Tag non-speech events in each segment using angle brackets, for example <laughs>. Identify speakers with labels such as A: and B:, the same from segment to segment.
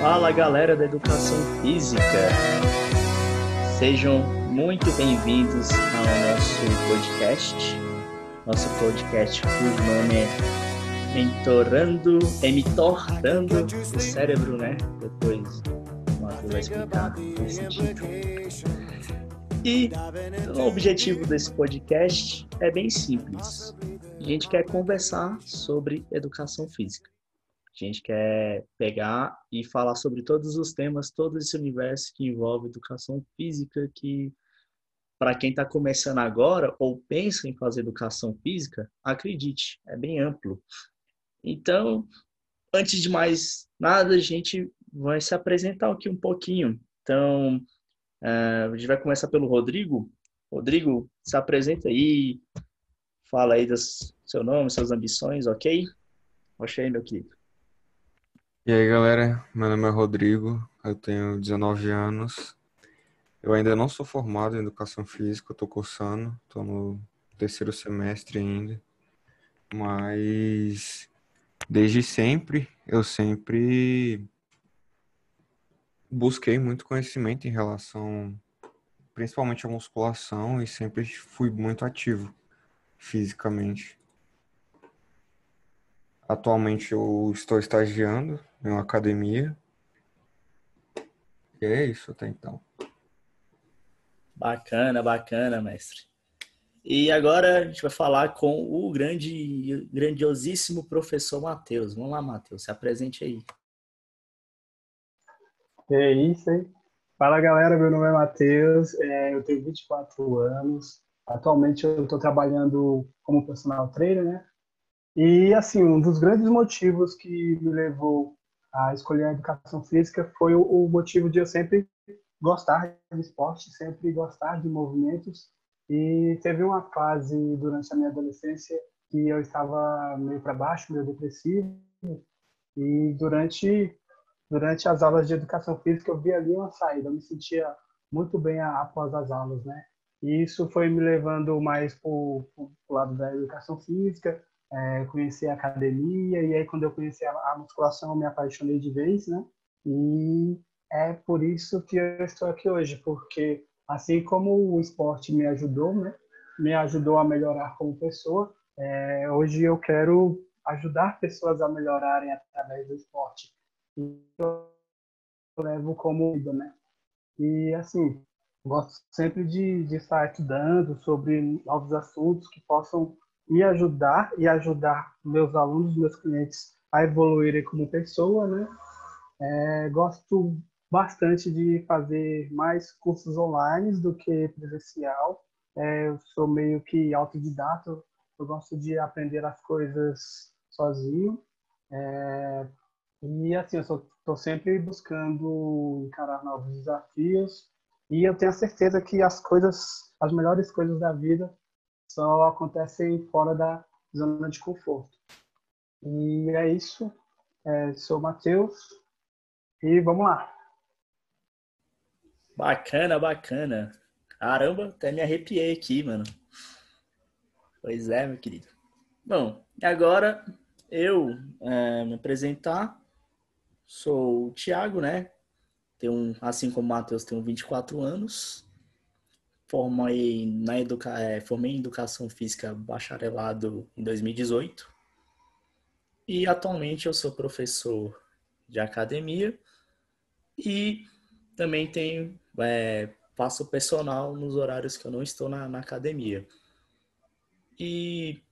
A: Fala galera da educação física, sejam muito bem-vindos ao nosso podcast. Nosso podcast cujo nome é Mentorando, é Mentorando o Cérebro, né? Depois o Matheus vai explicar esse título. E o objetivo desse podcast é bem simples. A gente quer conversar sobre educação física. A gente quer pegar e falar sobre todos os temas, todo esse universo que envolve educação física, que para quem está começando agora ou pensa em fazer educação física, acredite, é bem amplo. Então, antes de mais nada, a gente vai se apresentar aqui um pouquinho. Então, uh, a gente vai começar pelo Rodrigo. Rodrigo, se apresenta aí, fala aí do seu nome, suas ambições, ok? Aí, meu querido.
B: E aí, galera, meu nome é Rodrigo, eu tenho 19 anos. Eu ainda não sou formado em educação física, tô cursando, tô no terceiro semestre ainda. Mas desde sempre, eu sempre busquei muito conhecimento em relação principalmente à musculação e sempre fui muito ativo fisicamente. Atualmente eu estou estagiando em uma academia. E é isso até então.
A: Bacana, bacana, mestre. E agora a gente vai falar com o grande, grandiosíssimo professor Matheus. Vamos lá, Matheus, se apresente aí.
C: É isso aí. Fala galera, meu nome é Matheus, é, eu tenho 24 anos. Atualmente eu estou trabalhando como personal trainer, né? E, assim, um dos grandes motivos que me levou a escolher a educação física foi o, motivo de eu sempre gostar de esporte, sempre gostar de movimentos. E teve uma fase durante a minha adolescência que eu estava meio para baixo, meio depressivo. E durante durante as aulas de educação física eu vi ali uma saída, eu me sentia muito bem após as aulas, né? E isso foi me levando mais para o lado da educação física, é, conheci a academia, e aí quando eu conheci a, a musculação eu me apaixonei de vez, né? E é por isso que eu estou aqui hoje, porque assim como o esporte me ajudou, né? Me ajudou a melhorar como pessoa, é, hoje eu quero ajudar pessoas a melhorarem através do esporte. E eu levo como vida, né? E assim, gosto sempre de, de estar estudando sobre novos assuntos que possam me ajudar e ajudar meus alunos, meus clientes a evoluírem como pessoa, né? É, gosto bastante de fazer mais cursos online do que presencial. É, eu sou meio que autodidata, eu gosto de aprender as coisas sozinho. É, e assim, eu estou sempre buscando encarar novos desafios. E eu tenho a certeza que as coisas, as melhores coisas da vida só acontecem fora da zona de conforto. E é isso. É, sou o Matheus e vamos lá.
A: Bacana, bacana. Caramba, até me arrepiei aqui, mano. Pois é, meu querido. Bom, agora eu é, me apresentar. Sou o Thiago, né? Tenho, assim como o Matheus, tenho 24 anos formei, na educa... É, formei em Educação Física bacharelado em 2018 e atualmente eu sou professor de academia e também tenho é, faço personal nos horários que eu não estou na, na academia. E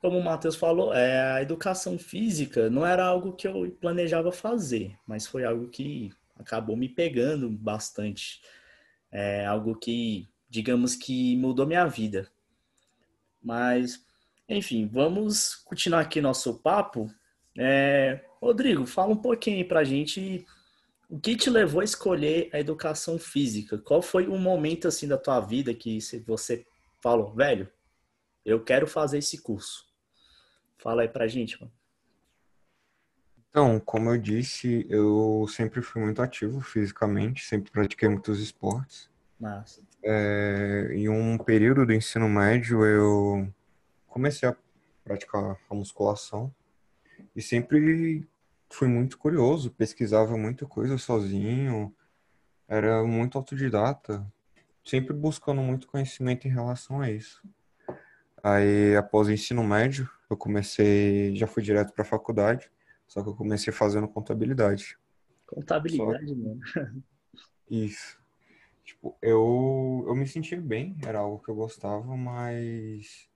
A: como o Matheus falou, é, a educação física não era algo que eu planejava fazer, mas foi algo que acabou me pegando bastante. É algo que digamos que mudou minha vida. Mas, enfim, vamos continuar aqui nosso papo. É, Rodrigo, fala um pouquinho para a gente o que te levou a escolher a educação física. Qual foi um momento assim da tua vida que você falou, velho, eu quero fazer esse curso? Fala aí pra gente, mano.
B: Então, como eu disse, eu sempre fui muito ativo fisicamente, sempre pratiquei muitos esportes.
A: Massa.
B: É, em um período do ensino médio, eu comecei a praticar a musculação e sempre fui muito curioso, pesquisava muita coisa sozinho, era muito autodidata, sempre buscando muito conhecimento em relação a isso. Aí, após o ensino médio, eu comecei, já fui direto para a faculdade, só que eu comecei fazendo contabilidade.
A: Contabilidade, só... mano.
B: Isso. Tipo, eu, eu me sentia bem, era algo que eu gostava, mas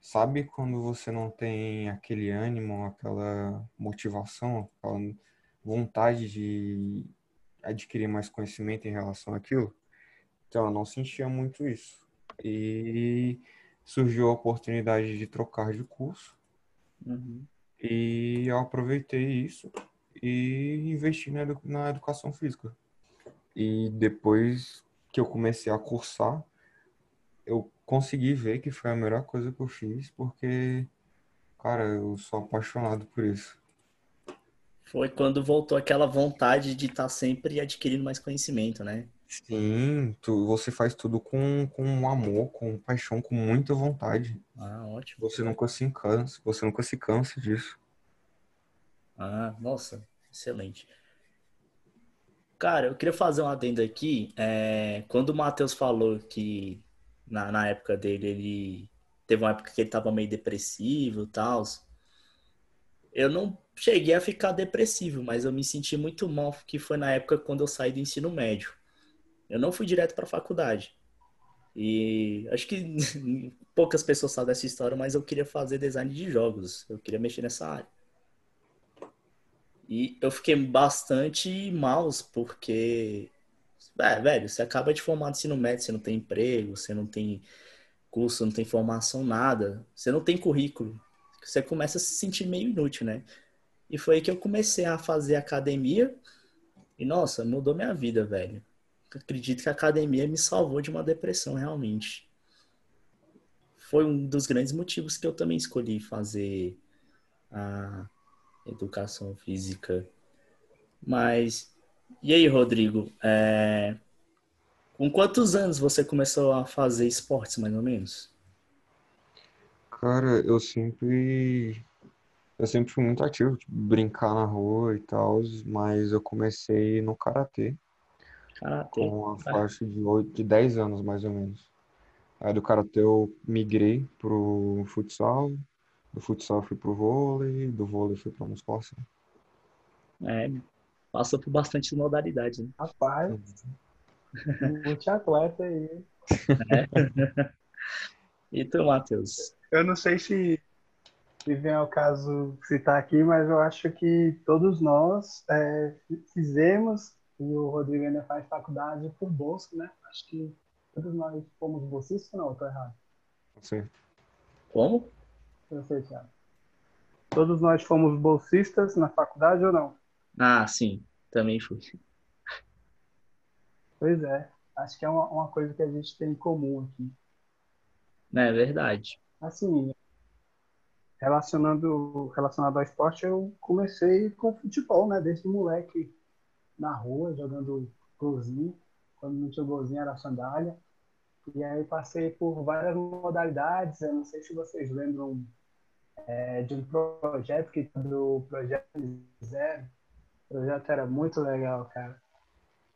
B: sabe quando você não tem aquele ânimo, aquela motivação, aquela vontade de adquirir mais conhecimento em relação àquilo? Então, eu não sentia muito isso. E surgiu a oportunidade de trocar de curso.
A: Uhum.
B: E eu aproveitei isso e investi na, edu na educação física. E depois que eu comecei a cursar, eu consegui ver que foi a melhor coisa que eu fiz, porque, cara, eu sou apaixonado por isso.
A: Foi quando voltou aquela vontade de estar tá sempre adquirindo mais conhecimento, né?
B: Sim, tu, você faz tudo com, com amor, com paixão, com muita vontade.
A: Ah, ótimo.
B: Você nunca se cansa, você nunca se cansa disso.
A: Ah, nossa, excelente. Cara, eu queria fazer um adendo aqui. É, quando o Matheus falou que na, na época dele ele teve uma época que ele tava meio depressivo e tal. Eu não cheguei a ficar depressivo, mas eu me senti muito mal, que foi na época quando eu saí do ensino médio. Eu não fui direto para a faculdade. E acho que <laughs> poucas pessoas sabem dessa história, mas eu queria fazer design de jogos. Eu queria mexer nessa área. E eu fiquei bastante mal, porque, é, velho, você acaba de formar no ensino médio, você não tem emprego, você não tem curso, não tem formação, nada. Você não tem currículo. Você começa a se sentir meio inútil, né? E foi aí que eu comecei a fazer academia. E, nossa, mudou minha vida, velho acredito que a academia me salvou de uma depressão, realmente. Foi um dos grandes motivos que eu também escolhi fazer a educação física. Mas, e aí, Rodrigo? É... Com quantos anos você começou a fazer esportes, mais ou menos?
B: Cara, eu sempre. Eu sempre fui muito ativo, tipo, brincar na rua e tal, mas eu comecei no karatê.
A: Karatê.
B: Com a faixa de, 8, de 10 anos, mais ou menos. Aí do Karatê eu migrei pro futsal, do futsal fui pro vôlei, do vôlei fui pra musculação.
A: É, passou por bastante modalidade, né?
C: Rapaz, uhum. <laughs> multi-atleta aí.
A: É. <laughs> E tu, Matheus?
C: Eu não sei se, se vem ao caso citar aqui, mas eu acho que todos nós é, fizemos e o Rodrigo ainda faz faculdade por bolsa, né? Acho que todos nós fomos bolsistas, não, estou errado.
B: Sim.
A: Como?
C: Thiago. Todos nós fomos bolsistas na faculdade ou não?
A: Ah, sim, também fui.
C: Pois é, acho que é uma, uma coisa que a gente tem em comum aqui.
A: É verdade.
C: Assim, relacionando, relacionado ao esporte, eu comecei com futebol, né? Desde moleque na rua, jogando golzinho. Quando não tinha golzinho era sandália. E aí passei por várias modalidades. Eu não sei se vocês lembram é, de um projeto que do Projeto Zero. O projeto era muito legal, cara.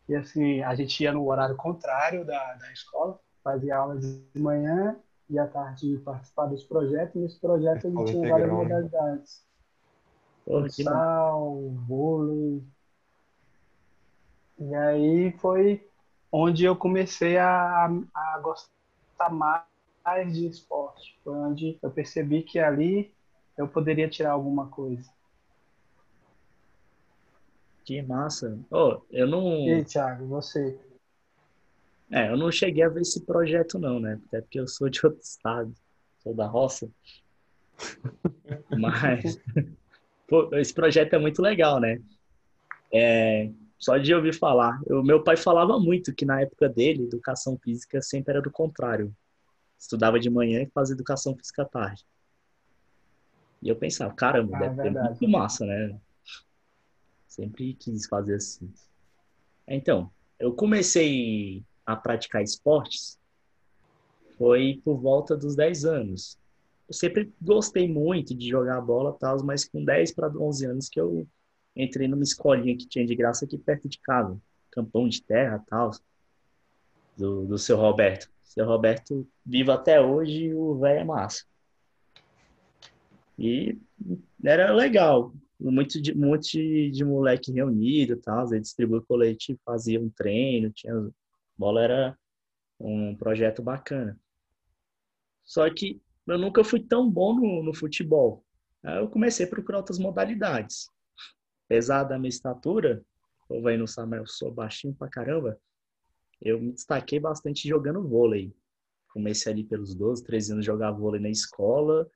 C: E assim, a gente ia no horário contrário da, da escola, fazia aula de manhã e à tarde participar desse projeto. E nesse projeto a gente tinha várias modalidades. Futsal, vôlei, e aí foi onde eu comecei a, a gostar mais de esporte. Foi onde eu percebi que ali eu poderia tirar alguma coisa.
A: Que massa. Oh, eu não.
C: E aí, Thiago, você?
A: É, eu não cheguei a ver esse projeto, não, né? Até porque eu sou de outro estado, sou da roça. Mas <laughs> Pô, esse projeto é muito legal, né? É, só de ouvir falar. O meu pai falava muito que na época dele, educação física sempre era do contrário. Estudava de manhã e fazia educação física à tarde. E eu pensava, caramba, ah, deve ter muito massa, né? Sempre quis fazer assim. Então, eu comecei a praticar esportes foi por volta dos 10 anos. eu sempre gostei muito de jogar bola tal, mas com 10 para 11 anos que eu entrei numa escolinha que tinha de graça aqui perto de casa, campão de terra tal, do, do seu Roberto. Seu Roberto vivo até hoje, o velho é massa. E era legal, muito de, muito de, moleque reunido tal, aí distribuía colete, fazia um treino, tinha bola era um projeto bacana. Só que eu nunca fui tão bom no, no futebol. Aí eu comecei a procurar outras modalidades. Apesar da minha estatura, o vai não sabe, eu sou baixinho pra caramba, eu me destaquei bastante jogando vôlei. Comecei ali pelos 12, 13 anos a jogar vôlei na escola.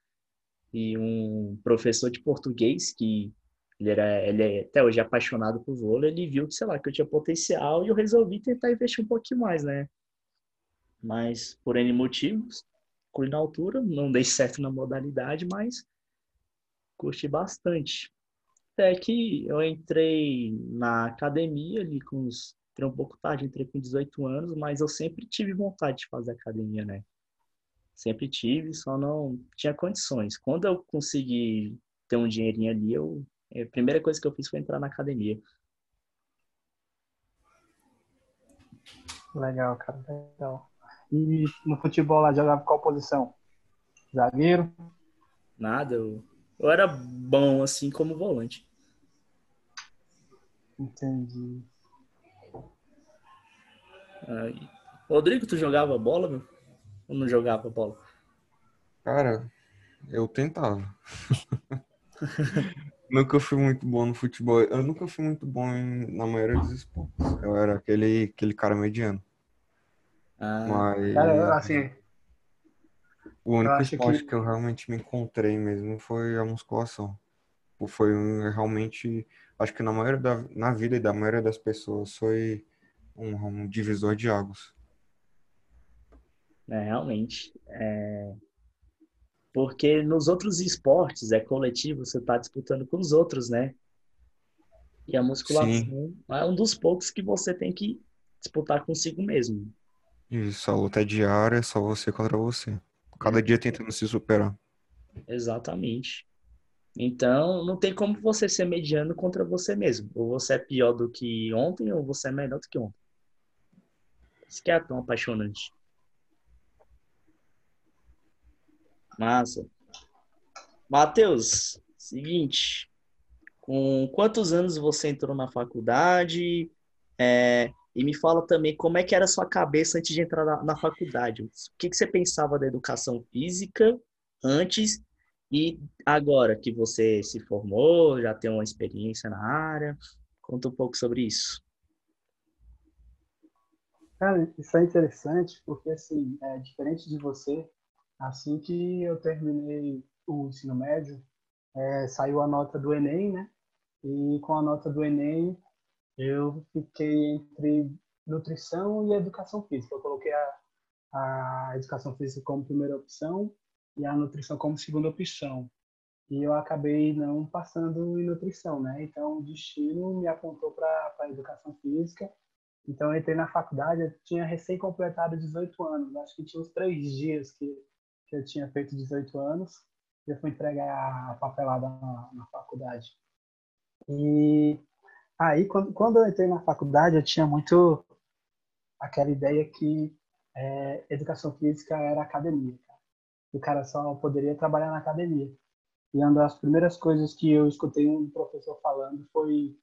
A: E um professor de português, que ele, era, ele é até hoje apaixonado por vôlei, ele viu que, sei lá, que eu tinha potencial e eu resolvi tentar investir um pouquinho mais, né? Mas, por N motivos, fui na altura, não dei certo na modalidade, mas curti bastante. Até que eu entrei na academia ali com uns. Entrei um pouco tarde, entrei com 18 anos, mas eu sempre tive vontade de fazer academia, né? Sempre tive, só não tinha condições. Quando eu consegui ter um dinheirinho ali, eu, a primeira coisa que eu fiz foi entrar na academia.
C: Legal, cara, legal. E no futebol lá jogava qual posição? Zagueiro?
A: Nada, eu, eu era bom assim como volante.
C: Entendi.
A: Rodrigo, tu jogava bola, meu? Ou não jogava bola?
B: Cara, eu tentava. <laughs> nunca fui muito bom no futebol. Eu nunca fui muito bom em, na maioria dos esportes. Eu era aquele, aquele cara mediano.
A: Ah,
B: Mas
C: Cara, assim,
B: o único
C: acho
B: esporte
C: que
B: que eu realmente me encontrei mesmo foi a musculação. Foi realmente, acho que na maioria da, na vida e da maioria das pessoas foi um, um divisor de águas.
A: é, realmente. É... Porque nos outros esportes, é coletivo, você tá disputando com os outros, né? E a musculação é um dos poucos que você tem que disputar consigo mesmo.
B: Isso, a luta é diária, é só você contra você. Cada dia tentando se superar.
A: Exatamente. Então, não tem como você ser mediano contra você mesmo. Ou você é pior do que ontem, ou você é melhor do que ontem. Isso que é tão apaixonante. Massa. Matheus, seguinte. Com quantos anos você entrou na faculdade? É, e me fala também como é que era a sua cabeça antes de entrar na, na faculdade. O que, que você pensava da educação física antes e agora que você se formou, já tem uma experiência na área? Conta um pouco sobre isso.
C: Cara, isso é interessante porque, assim, é diferente de você, assim que eu terminei o ensino médio, é, saiu a nota do Enem, né? E com a nota do Enem, eu fiquei entre nutrição e educação física. Eu coloquei a, a educação física como primeira opção e a nutrição como segunda opção. E eu acabei não passando em nutrição, né? Então o destino me apontou para a educação física. Então eu entrei na faculdade, eu tinha recém completado 18 anos. Acho que tinha uns três dias que, que eu tinha feito 18 anos. Eu fui entregar a papelada na, na faculdade. E aí, quando, quando eu entrei na faculdade, eu tinha muito aquela ideia que é, educação física era academia. O cara só poderia trabalhar na academia. E uma das primeiras coisas que eu escutei um professor falando foi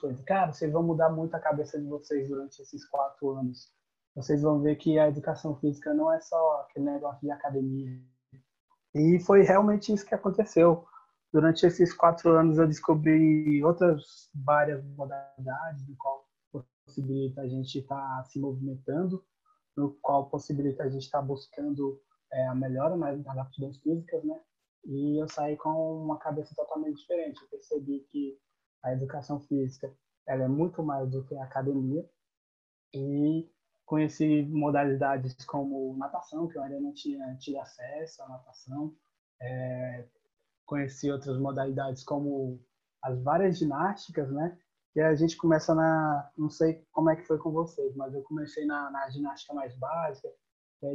C: coisa: Cara, vocês vão mudar muito a cabeça de vocês durante esses quatro anos. Vocês vão ver que a educação física não é só aquele negócio de academia. E foi realmente isso que aconteceu. Durante esses quatro anos eu descobri outras várias modalidades, no qual possibilita a gente estar tá se movimentando, no qual possibilita a gente estar tá buscando é, a melhora nas aptidões físicas, né? E eu saí com uma cabeça totalmente diferente. Eu percebi que a educação física ela é muito mais do que a academia e conheci modalidades como natação, que eu ainda não tinha tido acesso à natação. É, conheci outras modalidades como as várias ginásticas, né? E a gente começa na, não sei como é que foi com vocês, mas eu comecei na, na ginástica mais básica,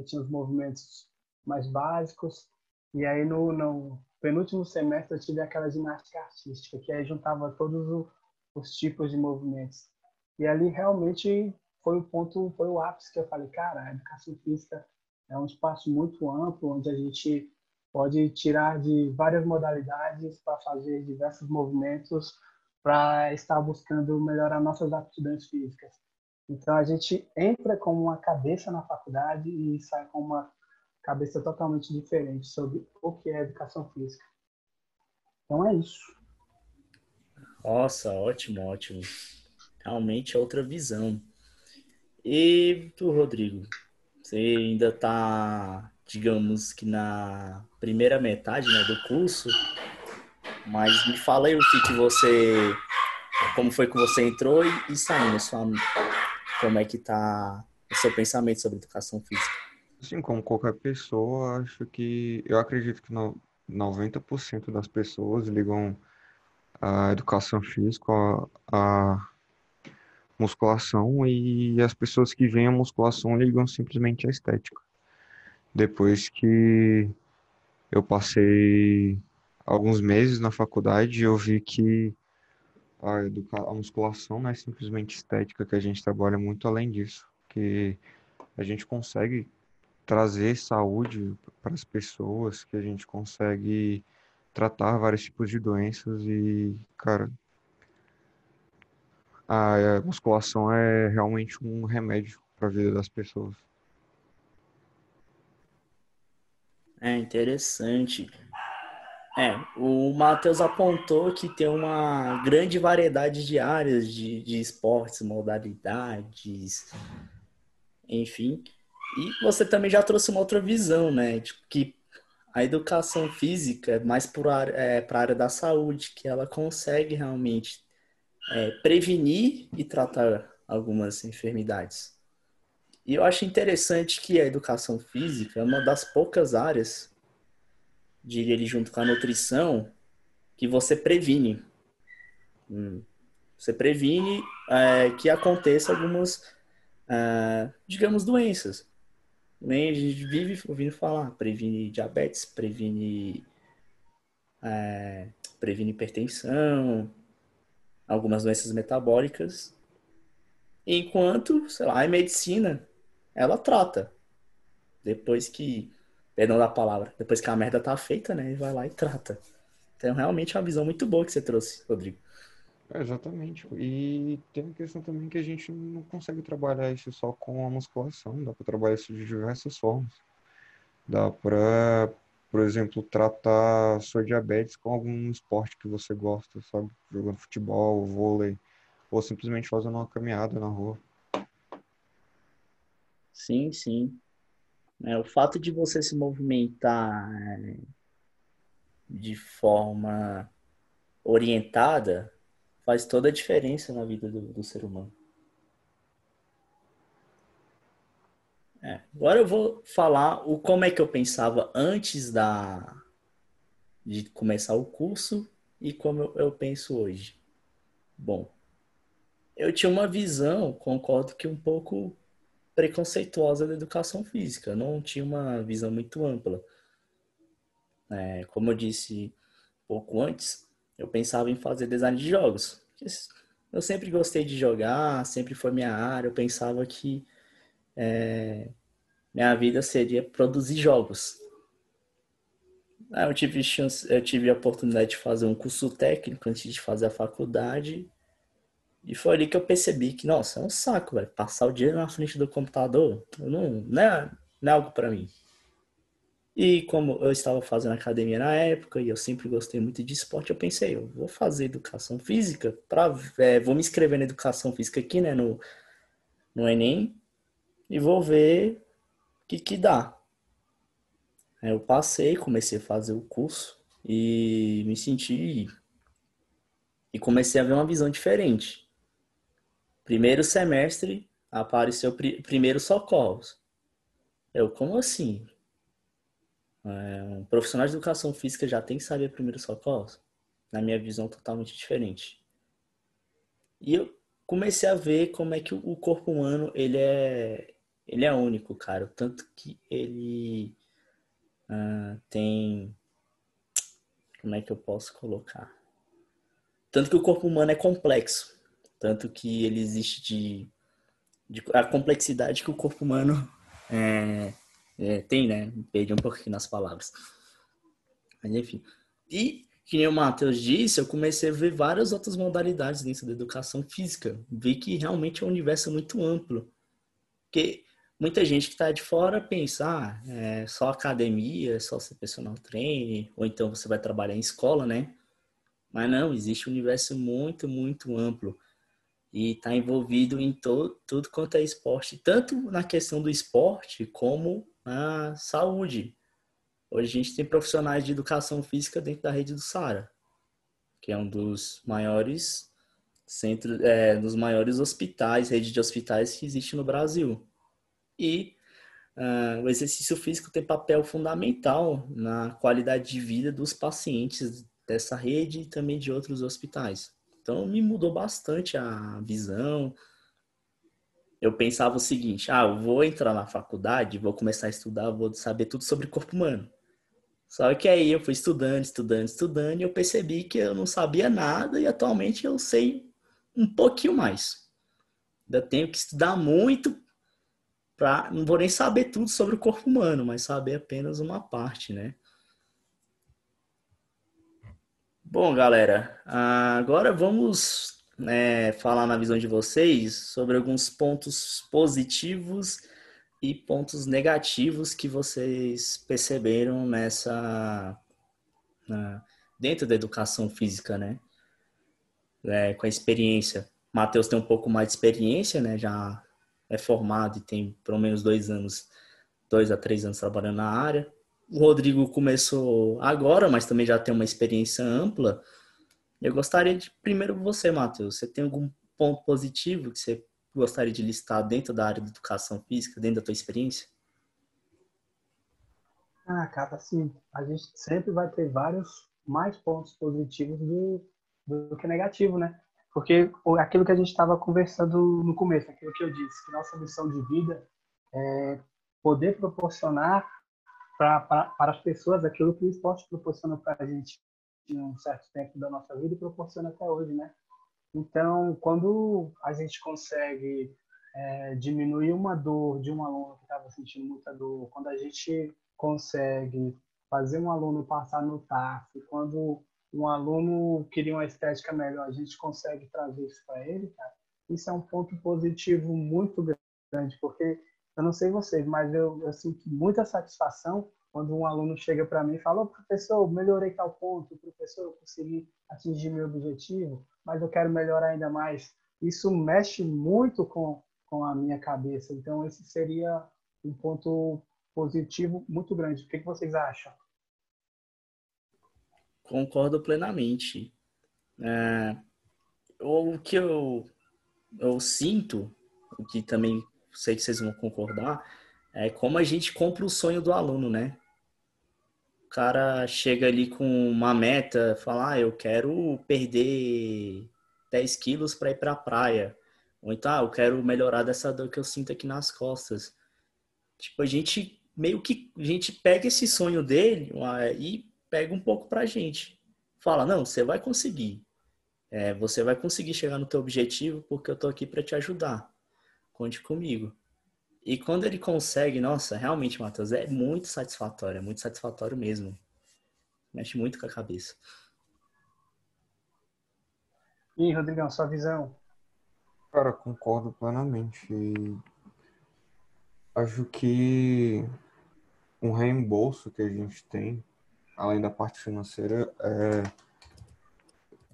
C: tinha os movimentos mais básicos, E aí no, no penúltimo semestre eu tive aquela ginástica artística, que aí juntava todos os tipos de movimentos. E ali realmente foi o ponto, foi o ápice que eu falei, cara, a educação física é um espaço muito amplo, onde a gente pode tirar de várias modalidades para fazer diversos movimentos para estar buscando melhorar nossas aptidões físicas. Então a gente entra com uma cabeça na faculdade e sai com uma cabeça totalmente diferente sobre o que é educação física. Então é isso.
A: Nossa, ótimo, ótimo. Realmente é outra visão. E tu, Rodrigo, você ainda está, digamos que na primeira metade né, do curso, mas me fala aí o que, que você. Como foi que você entrou e, e saiu, sua, como é que tá o seu pensamento sobre educação física?
B: Assim, como qualquer pessoa, acho que. Eu acredito que no, 90% das pessoas ligam a educação física a, a musculação e as pessoas que vêm à musculação ligam simplesmente à estética. Depois que eu passei alguns meses na faculdade, eu vi que a, a musculação não é simplesmente estética, que a gente trabalha muito além disso, que a gente consegue trazer saúde para as pessoas, que a gente consegue tratar vários tipos de doenças e, cara, a musculação é realmente um remédio para a vida das pessoas.
A: É interessante. É, o Matheus apontou que tem uma grande variedade de áreas de, de esportes, modalidades, enfim. E você também já trouxe uma outra visão, né? Tipo, que a educação física é mais para é, a área da saúde, que ela consegue realmente é, prevenir e tratar algumas enfermidades. E eu acho interessante que a educação física é uma das poucas áreas, diria ele junto com a nutrição, que você previne. Hum. Você previne é, que aconteça algumas, é, digamos, doenças. Nem a gente vive ouvindo falar, previne diabetes, previne, é, previne hipertensão, algumas doenças metabólicas, enquanto, sei lá, a medicina, ela trata. Depois que, perdão da palavra, depois que a merda tá feita, né, vai lá e trata. Então, realmente é uma visão muito boa que você trouxe, Rodrigo.
B: É, exatamente. E tem a questão também que a gente não consegue trabalhar isso só com a musculação, dá para trabalhar isso de diversas formas. Dá para por exemplo, tratar sua diabetes com algum esporte que você gosta, sabe? Jogando futebol, vôlei, ou simplesmente fazendo uma caminhada na rua.
A: Sim, sim. É, o fato de você se movimentar é, de forma orientada faz toda a diferença na vida do, do ser humano. É. Agora eu vou falar o como é que eu pensava antes da de começar o curso e como eu, eu penso hoje. Bom, eu tinha uma visão, concordo que um pouco preconceituosa da educação física. Não tinha uma visão muito ampla. É, como eu disse pouco antes, eu pensava em fazer design de jogos. Eu sempre gostei de jogar, sempre foi minha área. Eu pensava que é, minha vida seria produzir jogos. Eu tive, chance, eu tive a oportunidade de fazer um curso técnico antes de fazer a faculdade. E foi ali que eu percebi que, nossa, é um saco, velho. Passar o dia na frente do computador não, não, é, não é algo para mim. E como eu estava fazendo academia na época e eu sempre gostei muito de esporte, eu pensei, eu vou fazer educação física, pra, é, vou me inscrever na educação física aqui, né, no, no Enem, e vou ver o que, que dá. Eu passei, comecei a fazer o curso e me senti. E comecei a ver uma visão diferente. Primeiro semestre apareceu pr primeiro socorros. Eu, como assim? É, um profissional de educação física já tem que saber primeiro socorros? Na minha visão, totalmente diferente. E eu comecei a ver como é que o corpo humano ele é ele é único, cara. Tanto que ele uh, tem. Como é que eu posso colocar? Tanto que o corpo humano é complexo. Tanto que ele existe de. de a complexidade que o corpo humano é, é, tem, né? Perdi um pouquinho nas palavras. Mas enfim. E, que nem o Matheus disse, eu comecei a ver várias outras modalidades dentro da educação física. Vi que realmente é um universo muito amplo. Porque muita gente que está de fora pensa, ah, é só academia, é só ser personal trainer, ou então você vai trabalhar em escola, né? Mas não, existe um universo muito, muito amplo e está envolvido em to, tudo quanto é esporte, tanto na questão do esporte como na saúde. Hoje a gente tem profissionais de educação física dentro da rede do Sara, que é um dos maiores centros, é, dos maiores hospitais, rede de hospitais que existe no Brasil. E uh, o exercício físico tem papel fundamental na qualidade de vida dos pacientes dessa rede e também de outros hospitais. Então me mudou bastante a visão. Eu pensava o seguinte: ah, eu vou entrar na faculdade, vou começar a estudar, vou saber tudo sobre corpo humano. Só que aí eu fui estudando, estudando, estudando e eu percebi que eu não sabia nada e atualmente eu sei um pouquinho mais. Ainda tenho que estudar muito para não vou nem saber tudo sobre o corpo humano, mas saber apenas uma parte, né? Bom, galera, agora vamos né, falar na visão de vocês sobre alguns pontos positivos e pontos negativos que vocês perceberam nessa na, dentro da educação física, né? É, com a experiência. Matheus tem um pouco mais de experiência, né? Já é formado e tem pelo menos dois anos, dois a três anos trabalhando na área o Rodrigo começou agora, mas também já tem uma experiência ampla. Eu gostaria de, primeiro você, Matheus, você tem algum ponto positivo que você gostaria de listar dentro da área de educação física, dentro da tua experiência?
C: Ah, cara, assim, a gente sempre vai ter vários mais pontos positivos do, do que negativo, né? Porque aquilo que a gente estava conversando no começo, aquilo que eu disse, que nossa missão de vida é poder proporcionar para as pessoas aquilo que o esporte proporciona para a gente em um certo tempo da nossa vida e proporciona até hoje, né? Então, quando a gente consegue é, diminuir uma dor de um aluno que estava sentindo muita dor, quando a gente consegue fazer um aluno passar no TAF, quando um aluno queria uma estética melhor, a gente consegue trazer isso para ele, cara, isso é um ponto positivo muito grande, porque eu não sei vocês, mas eu, eu sinto muita satisfação quando um aluno chega para mim e fala: oh, professor, melhorei tal ponto, professor, eu consegui atingir meu objetivo, mas eu quero melhorar ainda mais. Isso mexe muito com, com a minha cabeça. Então, esse seria um ponto positivo muito grande. O que, que vocês acham?
A: Concordo plenamente. É, o que eu, eu sinto, o que também sei que vocês vão concordar, é como a gente compra o sonho do aluno, né? Cara chega ali com uma meta, fala, ah, eu quero perder 10 quilos para ir para a praia. Ou então, ah, eu quero melhorar dessa dor que eu sinto aqui nas costas. Tipo, a gente meio que a gente pega esse sonho dele e pega um pouco pra gente. Fala, não, você vai conseguir. É, você vai conseguir chegar no teu objetivo porque eu tô aqui para te ajudar conte comigo. E quando ele consegue, nossa, realmente, Matheus, é muito satisfatório, é muito satisfatório mesmo. Mexe muito com a cabeça.
C: E Rodrigão, sua visão?
B: Cara, concordo plenamente. Acho que um reembolso que a gente tem, além da parte financeira, é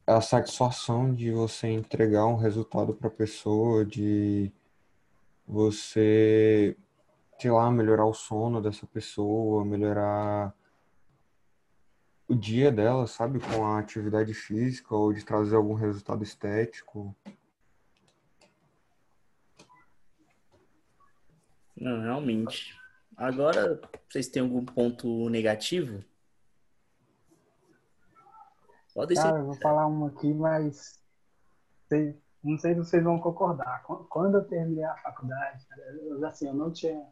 B: a satisfação de você entregar um resultado para a pessoa, de você, sei lá, melhorar o sono dessa pessoa, melhorar o dia dela, sabe, com a atividade física ou de trazer algum resultado estético.
A: Não, realmente. Agora, vocês têm algum ponto negativo?
C: Pode ser. Cara, eu vou falar um aqui, mas não sei se vocês vão concordar. Quando eu terminei a faculdade, eu, assim, eu não tinha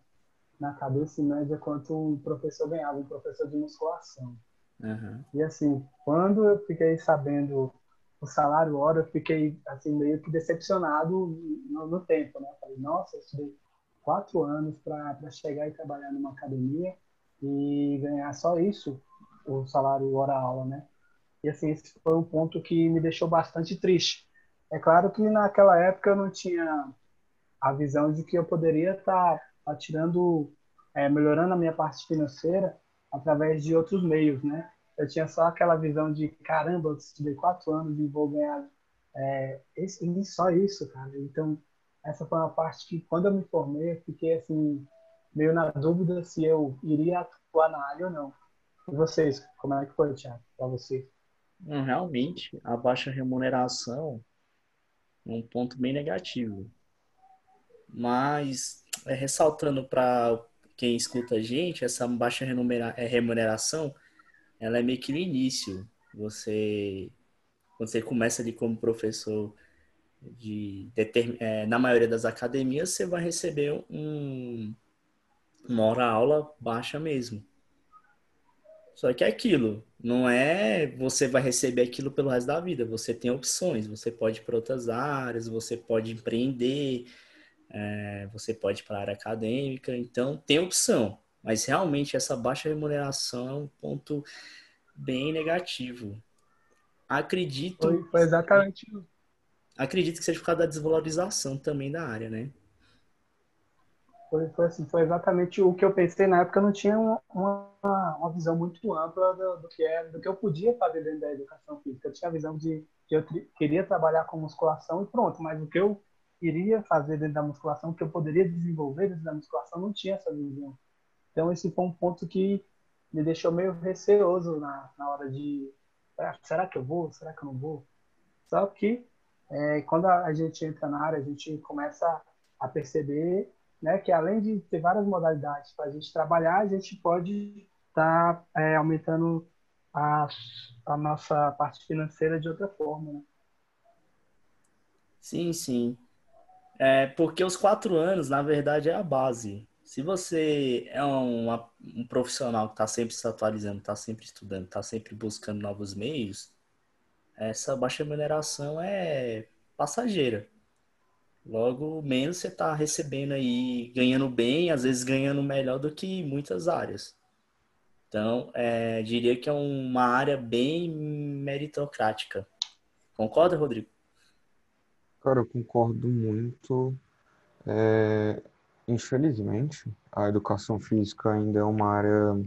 C: na cabeça em média quanto um professor ganhava, um professor de musculação. Uhum. E assim, quando eu fiquei sabendo o salário hora, eu fiquei assim meio que decepcionado no, no tempo, né? Falei, nossa, eu estudei quatro anos para chegar e trabalhar numa academia e ganhar só isso, o salário hora aula, né? E assim, esse foi um ponto que me deixou bastante triste. É claro que naquela época eu não tinha a visão de que eu poderia estar tá, tirando, é, melhorando a minha parte financeira através de outros meios, né? Eu tinha só aquela visão de caramba, eu estudei quatro anos e vou ganhar é, esse, só isso, cara. Então essa foi uma parte que quando eu me formei eu fiquei assim meio na dúvida se eu iria atuar na área ou não. E vocês, como é que foi, Thiago, para você?
A: Realmente, a baixa remuneração um ponto bem negativo. Mas, é, ressaltando para quem escuta a gente, essa baixa é, remuneração, ela é meio que no início. Você, quando você começa ali como professor de, é, na maioria das academias, você vai receber um, uma hora-aula baixa mesmo. Só que é aquilo, não é você vai receber aquilo pelo resto da vida. Você tem opções, você pode ir para outras áreas, você pode empreender, é, você pode ir para a área acadêmica, então tem opção. Mas realmente essa baixa remuneração é um ponto bem negativo. Acredito.
C: Foi, foi exatamente.
A: Acredito que seja por causa da desvalorização também da área, né?
C: Foi, foi, assim, foi exatamente o que eu pensei na época. Eu não tinha uma, uma, visão muito ampla do, do, que é, do que eu podia fazer dentro da educação física. Eu tinha a visão de que eu queria trabalhar com musculação e pronto. Mas o que eu iria fazer dentro da musculação, que eu poderia desenvolver dentro da musculação, não tinha essa visão. Então, esse foi um ponto que me deixou meio receoso na, na hora de ah, será que eu vou? Será que eu não vou? Só que é, quando a, gente entra na área, a gente começa a perceber né, que além de ter várias modalidades para a gente trabalhar, a gente pode estar tá, é, aumentando a, a nossa parte financeira de outra forma. Né?
A: Sim, sim. É, porque os quatro anos, na verdade, é a base. Se você é um, um profissional que está sempre se atualizando, está sempre estudando, está sempre buscando novos meios, essa baixa remuneração é passageira. Logo, menos você está recebendo aí, ganhando bem, às vezes ganhando melhor do que muitas áreas. Então, é, diria que é uma área bem meritocrática. Concorda, Rodrigo?
B: Cara, eu concordo muito. É, infelizmente, a educação física ainda é uma área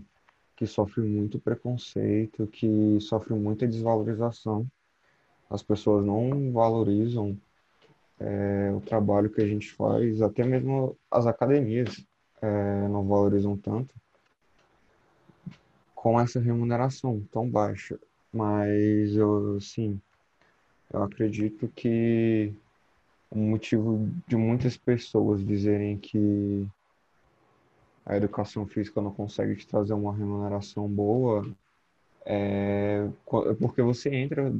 B: que sofre muito preconceito, que sofre muita desvalorização. As pessoas não valorizam é, o trabalho que a gente faz, até mesmo as academias é, não valorizam tanto com essa remuneração tão baixa. Mas eu, sim, eu acredito que o motivo de muitas pessoas dizerem que a educação física não consegue te trazer uma remuneração boa é, é porque você entra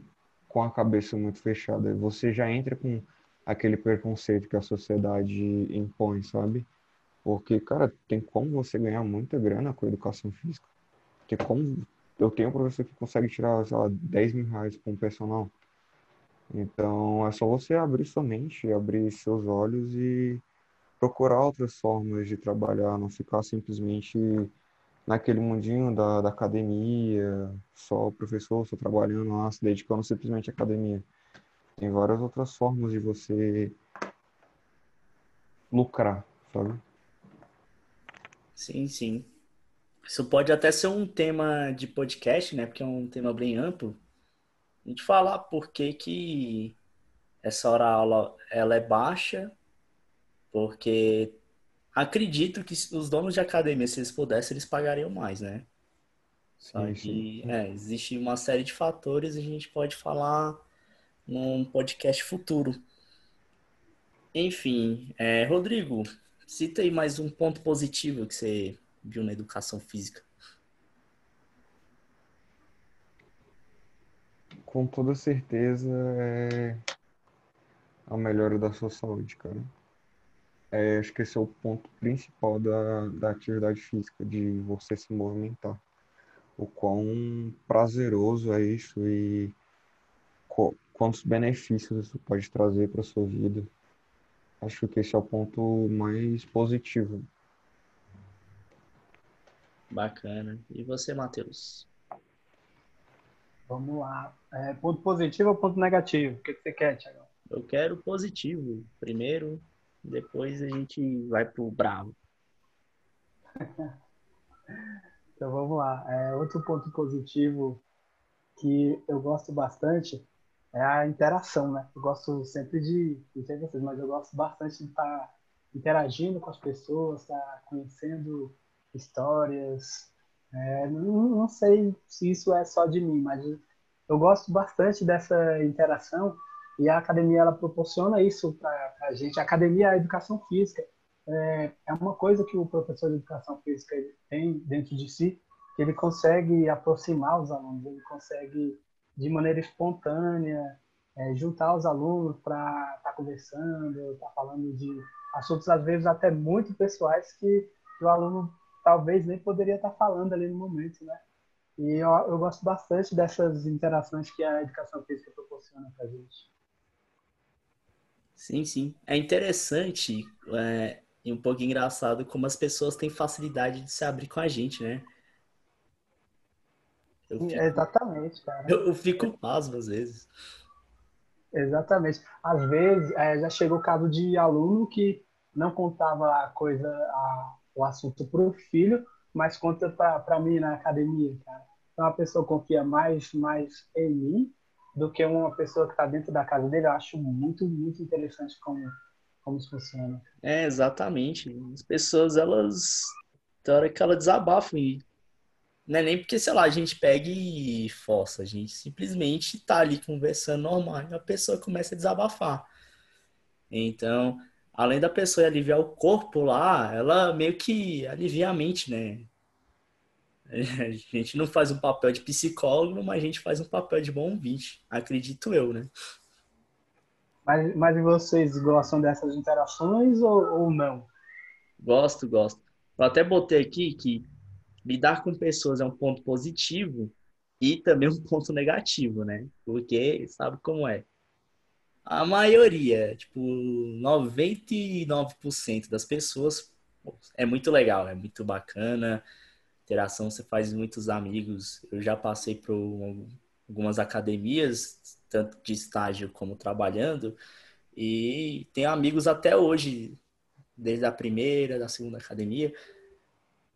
B: com a cabeça muito fechada, você já entra com aquele preconceito que a sociedade impõe, sabe? Porque, cara, tem como você ganhar muita grana com a educação física. Tem como. Eu tenho um professor que consegue tirar, sei lá, 10 mil reais com o personal. Então é só você abrir sua mente, abrir seus olhos e procurar outras formas de trabalhar, não ficar simplesmente naquele mundinho da, da academia, só o professor, só trabalhando lá, se dedicando simplesmente à academia. Tem várias outras formas de você lucrar, sabe?
A: Sim, sim. Isso pode até ser um tema de podcast, né? Porque é um tema bem amplo a gente falar por que, que essa hora aula ela é baixa, porque acredito que os donos de academia, se eles pudessem, eles pagariam mais, né? Só que é, existe uma série de fatores e a gente pode falar num podcast futuro. Enfim, é, Rodrigo, cita aí mais um ponto positivo que você viu na educação física.
B: com toda certeza é a melhora da sua saúde, cara. É, acho que esse é o ponto principal da, da atividade física, de você se movimentar. O quão prazeroso é isso e quantos benefícios isso pode trazer para sua vida. Acho que esse é o ponto mais positivo.
A: Bacana. E você, Matheus?
C: Vamos lá. É, ponto positivo ou ponto negativo? O que, que você quer, Thiago?
A: Eu quero positivo primeiro, depois a gente vai pro bravo. <laughs>
C: então vamos lá. É, outro ponto positivo que eu gosto bastante é a interação, né? Eu gosto sempre de, não sei vocês, mas eu gosto bastante de estar interagindo com as pessoas, estar conhecendo histórias. É, não, não sei se isso é só de mim, mas eu gosto bastante dessa interação e a academia ela proporciona isso para a gente. A academia, a educação física, é, é uma coisa que o professor de educação física tem dentro de si, que ele consegue aproximar os alunos, ele consegue, de maneira espontânea, é, juntar os alunos para estar tá conversando, estar tá falando de assuntos, às vezes, até muito pessoais que o aluno talvez nem poderia estar tá falando ali no momento, né? E eu, eu gosto bastante dessas interações que a educação física proporciona para a gente.
A: Sim, sim. É interessante é, e um pouco engraçado como as pessoas têm facilidade de se abrir com a gente, né?
C: Fico, Exatamente, cara.
A: Eu, eu fico pasmo às vezes.
C: Exatamente. Às vezes, é, já chegou o caso de aluno que não contava a coisa, a, o assunto para o filho, mas conta para mim na academia, cara. Então a pessoa confia mais, mais em mim do que uma pessoa que está dentro da casa dele. Eu acho muito, muito interessante como, como isso funciona.
A: É, exatamente. As pessoas, elas, tem hora que elas desabafam e não é nem porque, sei lá, a gente pega e força, a gente simplesmente tá ali conversando normal e a pessoa começa a desabafar. Então, além da pessoa aliviar o corpo lá, ela meio que alivia a mente, né? <laughs> A gente não faz um papel de psicólogo, mas a gente faz um papel de bom ouvinte, acredito eu, né?
C: Mas, mas vocês gostam dessas interações ou, ou não?
A: Gosto, gosto. Eu até botei aqui que lidar com pessoas é um ponto positivo e também um ponto negativo, né? Porque sabe como é. A maioria, tipo, 99% das pessoas é muito legal, é muito bacana, interação, você faz muitos amigos. Eu já passei por algumas academias, tanto de estágio como trabalhando, e tenho amigos até hoje, desde a primeira, da segunda academia.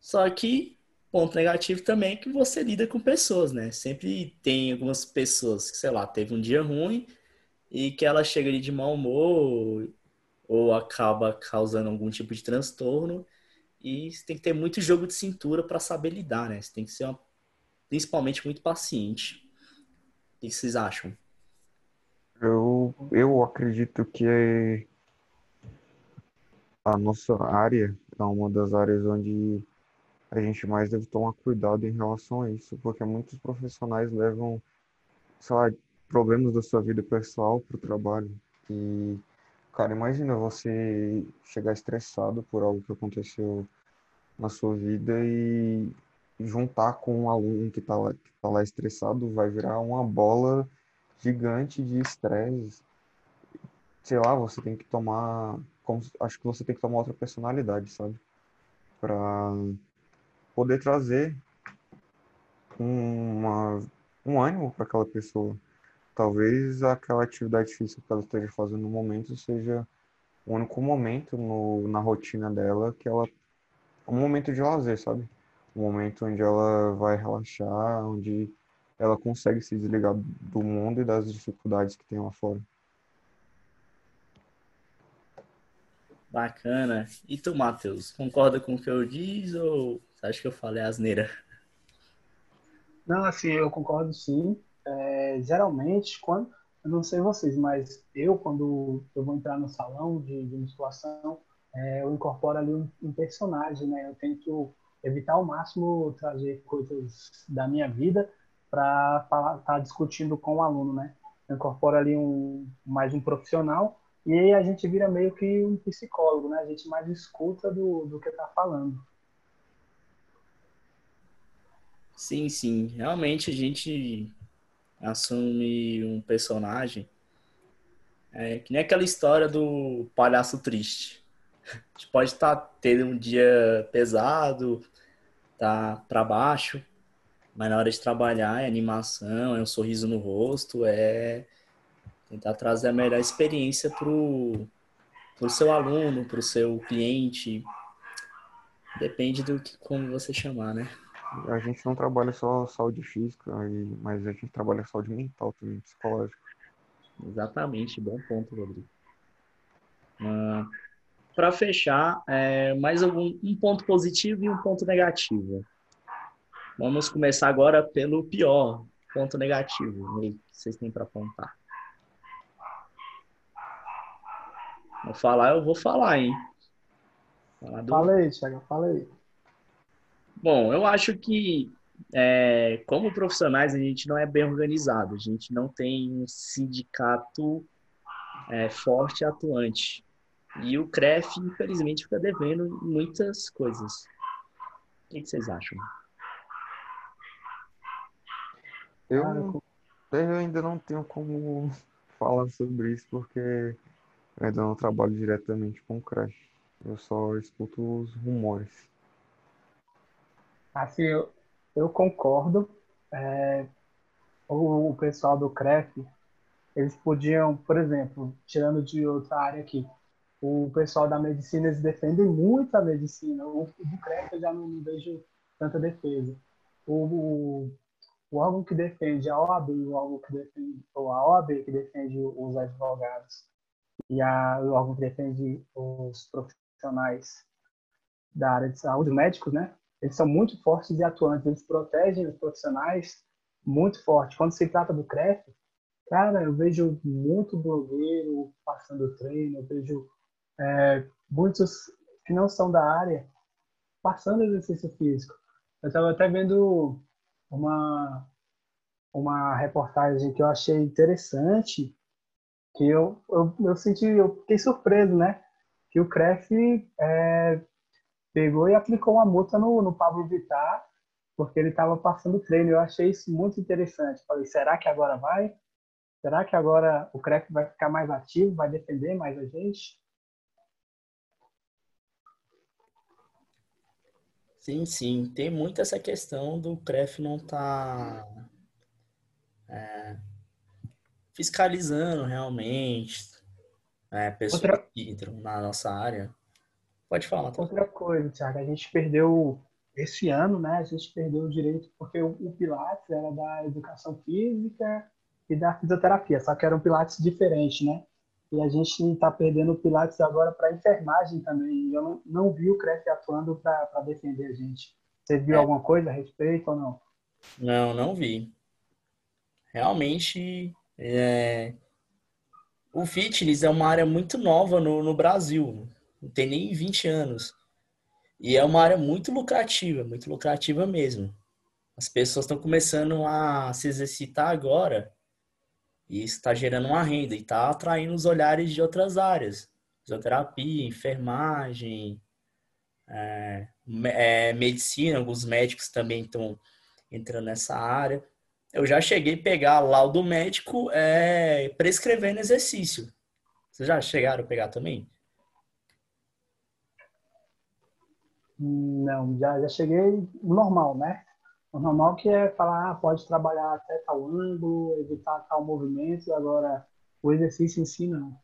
A: Só que ponto negativo também é que você lida com pessoas, né? Sempre tem algumas pessoas que, sei lá, teve um dia ruim e que ela chega ali de mau humor ou acaba causando algum tipo de transtorno e você tem que ter muito jogo de cintura para saber lidar, né? Você tem que ser uma, principalmente muito paciente. O que vocês acham?
B: Eu, eu acredito que a nossa área é uma das áreas onde a gente mais deve tomar cuidado em relação a isso, porque muitos profissionais levam, sei lá, problemas da sua vida pessoal para o trabalho. E Cara, imagina você chegar estressado por algo que aconteceu na sua vida e juntar com um aluno que está lá, tá lá estressado, vai virar uma bola gigante de estresse. Sei lá, você tem que tomar. Como, acho que você tem que tomar outra personalidade, sabe? Para poder trazer uma, um ânimo para aquela pessoa. Talvez aquela atividade física que ela esteja fazendo no momento seja o único momento no, na rotina dela que ela. Um momento de lazer, sabe? Um momento onde ela vai relaxar, onde ela consegue se desligar do mundo e das dificuldades que tem lá fora.
A: Bacana. E tu, Matheus, concorda com o que eu disse ou você acha que eu falei asneira?
C: Não, assim, eu concordo sim é, geralmente, quando, eu não sei vocês, mas eu, quando eu vou entrar no salão de, de musculação, é, eu incorporo ali um, um, personagem, né? Eu tento evitar ao máximo trazer coisas da minha vida para estar tá discutindo com o aluno, né? Eu incorporo ali um, mais um profissional E aí a gente vira meio que um psicólogo, né? A gente mais escuta do, do que está falando.
A: Sim, sim. Realmente a gente assume um personagem. É que nem aquela história do palhaço triste. A gente pode estar tá tendo um dia pesado, tá para baixo, mas na hora de trabalhar é animação, é um sorriso no rosto, é tentar trazer a melhor experiência pro, pro seu aluno, pro seu cliente. Depende do que como você chamar, né?
B: A gente não trabalha só saúde física, mas a gente trabalha saúde mental também, psicológica.
A: Exatamente, bom ponto, Rodrigo. Uh, Para fechar, é, mais algum um ponto positivo e um ponto negativo. Vamos começar agora pelo pior, ponto negativo. que vocês têm para apontar? Vou falar, eu vou falar, hein?
C: Falar do... Fala aí, Thiago, fala aí.
A: Bom, eu acho que é, como profissionais a gente não é bem organizado, a gente não tem um sindicato é, forte e atuante. E o CREF, infelizmente, fica devendo muitas coisas. O que, vocês acham?
B: Eu, eu ainda não tenho como <laughs> falar sobre isso, porque eu ainda não trabalho diretamente com o CREF. Eu só escuto os rumores.
C: Assim, eu, eu concordo. É, o, o pessoal do CREF, eles podiam, por exemplo, tirando de outra área aqui, o pessoal da medicina, eles defendem muito a medicina. O, do CREF eu já não, vejo tanta defesa. O, o, o, órgão que defende a OAB, o órgão que defende, ou a OAB que defende os advogados, e a, o órgão que defende os profissionais da área de saúde, médicos, né? Eles são muito fortes e atuantes, eles protegem os profissionais muito forte. Quando se trata do CREF, cara, eu vejo muito blogueiro passando treino, eu vejo é, muitos que não são da área passando exercício físico. Eu estava até vendo uma uma reportagem que eu achei interessante, que eu, eu, eu senti, eu fiquei surpreso, né? Que o CREF é, pegou e aplicou uma multa no, no Pablo Vittar, porque ele estava passando treino. Eu achei isso muito interessante. Falei, será que agora vai? Será que agora o CREF vai ficar mais ativo, vai defender mais a gente?
A: Sim, sim. Tem muito essa questão do CREF não estar tá, é, fiscalizando realmente é, pessoas Outra... que entram na nossa área. Pode falar. Tá?
C: Outra coisa, Thiago, a gente perdeu esse ano, né? A gente perdeu o direito porque o, o Pilates era da educação física e da fisioterapia, só que eram Pilates diferentes, né? E a gente está perdendo o Pilates agora para enfermagem também. Eu não, não vi o CREF atuando para defender a gente. Você viu é. alguma coisa a respeito ou não?
A: Não, não vi. Realmente, é... o fitness é uma área muito nova no, no Brasil não tem nem 20 anos. E é uma área muito lucrativa, muito lucrativa mesmo. As pessoas estão começando a se exercitar agora e está gerando uma renda e está atraindo os olhares de outras áreas. Fisioterapia, enfermagem, é, é, medicina, alguns médicos também estão entrando nessa área. Eu já cheguei a pegar laudo médico é, prescrevendo exercício. Vocês já chegaram a pegar também?
C: Não, já, já cheguei normal, né? O normal que é falar, ah, pode trabalhar até tal ângulo, evitar tal movimento, agora o exercício em si não.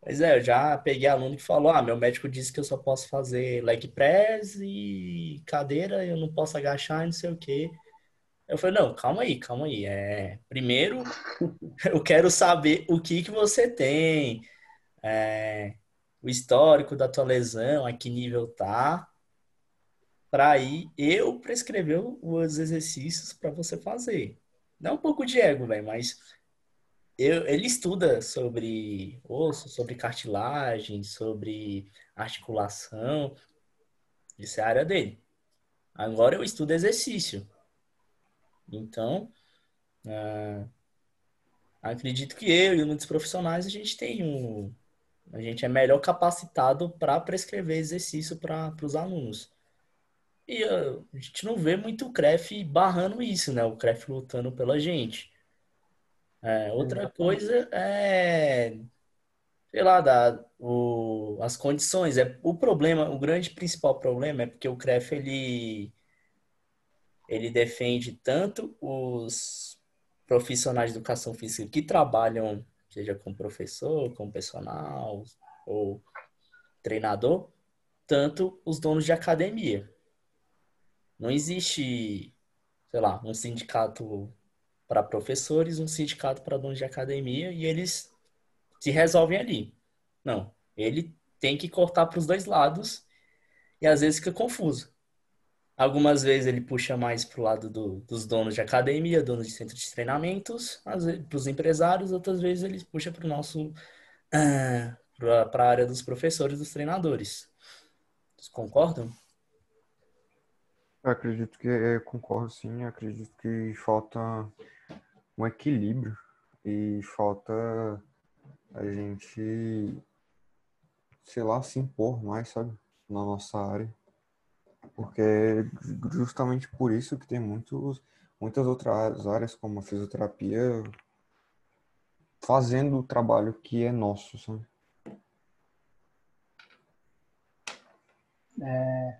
A: Pois é, eu já peguei aluno que falou, ah, meu médico disse que eu só posso fazer leg press e cadeira, eu não posso agachar e não sei o quê. Eu falei, não, calma aí, calma aí. É, primeiro, <laughs> eu quero saber o que que você tem. É, o histórico da tua lesão, a que nível tá, para aí eu prescrever os exercícios para você fazer. Dá um pouco de ego, velho, mas eu, ele estuda sobre osso, sobre cartilagem, sobre articulação. Isso é a área dele. Agora eu estudo exercício. Então, uh, acredito que eu e muitos profissionais a gente tem um, a gente é melhor capacitado para prescrever exercício para os alunos. E uh, a gente não vê muito o CREF barrando isso, né? O CREF lutando pela gente. É, outra coisa é, sei lá, da, o, as condições. É, o problema, o grande principal problema é porque o CREF, ele, ele defende tanto os profissionais de educação física que trabalham, seja com professor, com personal ou treinador, tanto os donos de academia. Não existe, sei lá, um sindicato para professores, um sindicato para donos de academia e eles se resolvem ali. Não, ele tem que cortar para os dois lados e às vezes fica confuso. Algumas vezes ele puxa mais para o lado do, dos donos de academia, donos de centro de treinamentos, para os empresários, outras vezes ele puxa para o nosso uh, para a área dos professores, dos treinadores. Vocês concordam?
B: Eu acredito que eu concordo sim, acredito que falta um equilíbrio e falta a gente, sei lá, se impor mais, sabe, na nossa área. Porque é justamente por isso que tem muitos, muitas outras áreas, como a fisioterapia, fazendo o trabalho que é nosso, sabe?
C: É,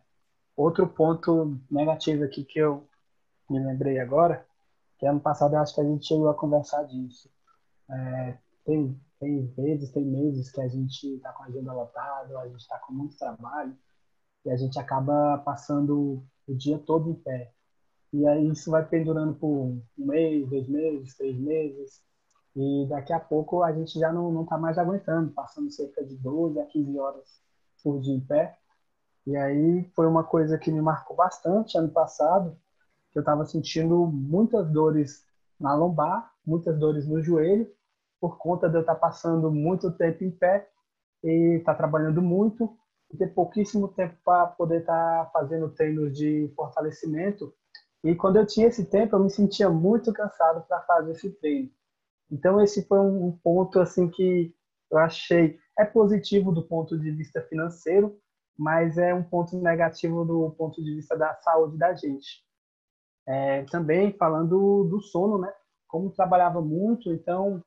C: outro ponto negativo aqui que eu me lembrei agora que ano passado eu acho que a gente chegou a conversar disso. É, tem, tem vezes, tem meses que a gente está com a agenda lotada, a gente está com muito trabalho e a gente acaba passando o dia todo em pé. E aí isso vai pendurando por um mês, dois meses, três meses. E daqui a pouco a gente já não está mais aguentando, passando cerca de 12 a 15 horas por dia em pé. E aí foi uma coisa que me marcou bastante ano passado, eu estava sentindo muitas dores na lombar, muitas dores no joelho, por conta de eu estar tá passando muito tempo em pé e estar tá trabalhando muito ter pouquíssimo tempo para poder estar tá fazendo treinos de fortalecimento. E quando eu tinha esse tempo, eu me sentia muito cansado para fazer esse treino. Então esse foi um ponto assim que eu achei é positivo do ponto de vista financeiro, mas é um ponto negativo do ponto de vista da saúde da gente. É, também falando do sono, né? Como trabalhava muito, então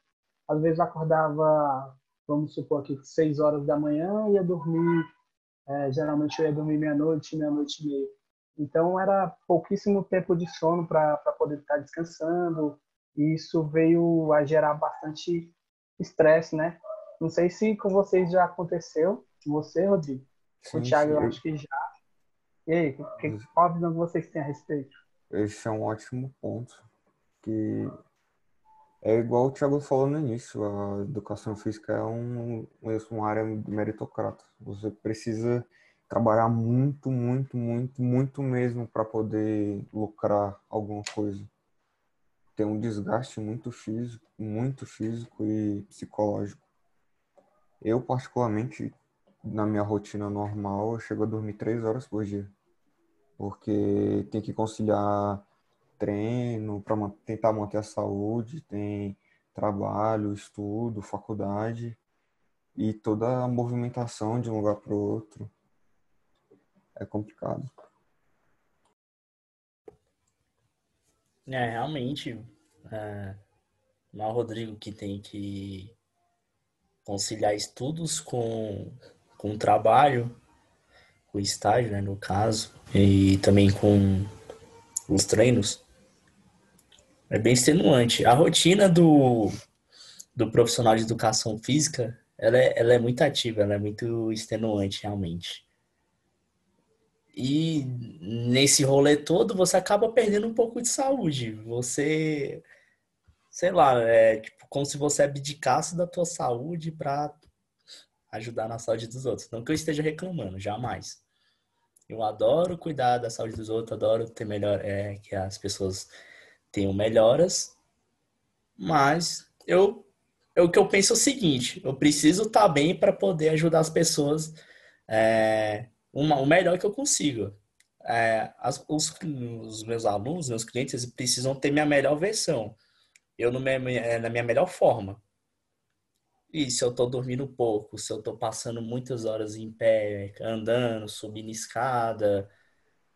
C: às vezes acordava, vamos supor aqui, 6 horas da manhã ia dormir, é, geralmente eu ia dormir meia-noite, meia-noite e meia. Então era pouquíssimo tempo de sono para poder estar descansando, e isso veio a gerar bastante estresse, né? Não sei se com vocês já aconteceu, você, Rodrigo. Sim, o Thiago, sim. eu acho que já. E aí, que, qual a visão que vocês têm a respeito?
B: Esse é um ótimo ponto. Que é igual o Thiago falou no início, a educação física é um, uma área meritocrata. Você precisa trabalhar muito, muito, muito, muito mesmo para poder lucrar alguma coisa. Tem um desgaste muito físico, muito físico e psicológico. Eu, particularmente, na minha rotina normal, eu chego a dormir três horas por dia porque tem que conciliar treino para tentar manter a saúde, tem trabalho, estudo, faculdade e toda a movimentação de um lugar para o outro. É complicado.
A: É, realmente, é, não é o Rodrigo que tem que conciliar estudos com, com trabalho, com estágio, né, no caso, e também com os treinos, é bem extenuante. A rotina do, do profissional de educação física, ela é, ela é muito ativa, ela é muito extenuante, realmente. E nesse rolê todo, você acaba perdendo um pouco de saúde. Você, sei lá, é tipo como se você abdicasse da tua saúde para ajudar na saúde dos outros. Não que eu esteja reclamando, jamais. Eu adoro cuidar da saúde dos outros, adoro ter melhor, é, que as pessoas tenham melhoras, mas eu, eu o que eu penso é o seguinte: eu preciso estar tá bem para poder ajudar as pessoas é, uma, o melhor que eu consigo. É, as, os, os meus alunos, meus clientes, precisam ter minha melhor versão. eu no me- é, na minha melhor forma. E se eu tô dormindo pouco, se eu tô passando muitas horas em pé, andando, subindo escada,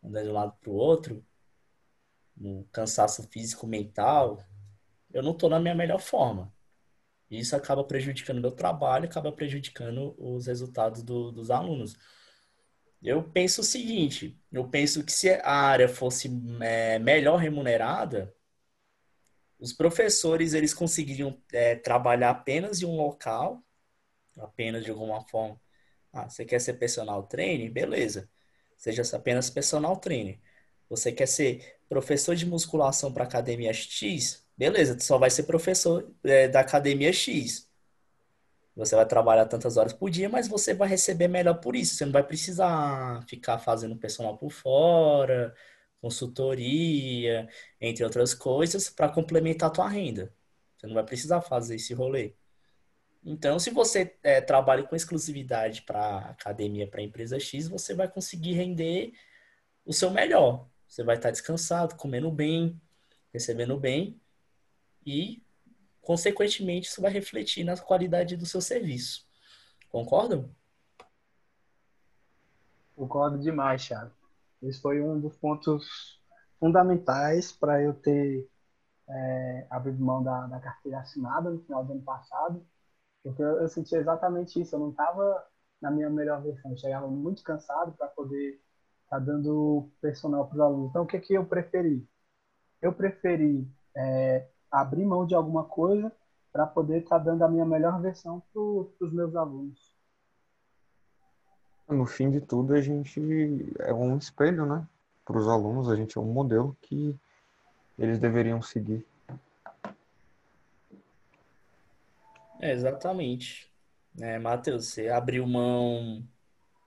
A: andando de um lado pro outro, no cansaço físico mental, eu não tô na minha melhor forma. Isso acaba prejudicando meu trabalho, acaba prejudicando os resultados do- dos alunos. Eu penso o seguinte, eu penso que se a área fosse é, melhor remunerada, os professores eles conseguiriam é, trabalhar apenas em um local, apenas de alguma forma. Ah, você quer ser personal trainer? Beleza. Seja apenas personal trainer. Você quer ser professor de musculação para academia X? Beleza, tu só vai ser professor é, da academia X. Você vai trabalhar tantas horas por dia, mas você vai receber melhor por isso. Você não vai precisar ficar fazendo personal por fora, consultoria, entre outras coisas, para complementar a tua renda. Você não vai precisar fazer esse rolê. Então, se você é, trabalha com exclusividade para academia, para empresa X, você vai conseguir render o seu melhor. Você vai estar descansado, comendo bem, recebendo bem e, consequentemente, isso vai refletir na qualidade do seu serviço. Concordam?
C: Concordo demais, Thiago. Esse foi um dos pontos fundamentais para eu ter é, abrido mão da, da carteira assinada no final do ano passado, porque eu, eu senti exatamente isso. Eu não estava na minha melhor versão. Eu chegava muito cansado para poder tá dando personal para os alunos. Então, o que, que eu preferi? Eu preferi é, abrir mão de alguma coisa para poder estar tá dando a minha melhor versão para os meus alunos.
B: No fim de tudo, a gente é um espelho, né? Para os alunos, a gente é um modelo que eles deveriam seguir.
A: É, exatamente. É, Matheus, você abriu mão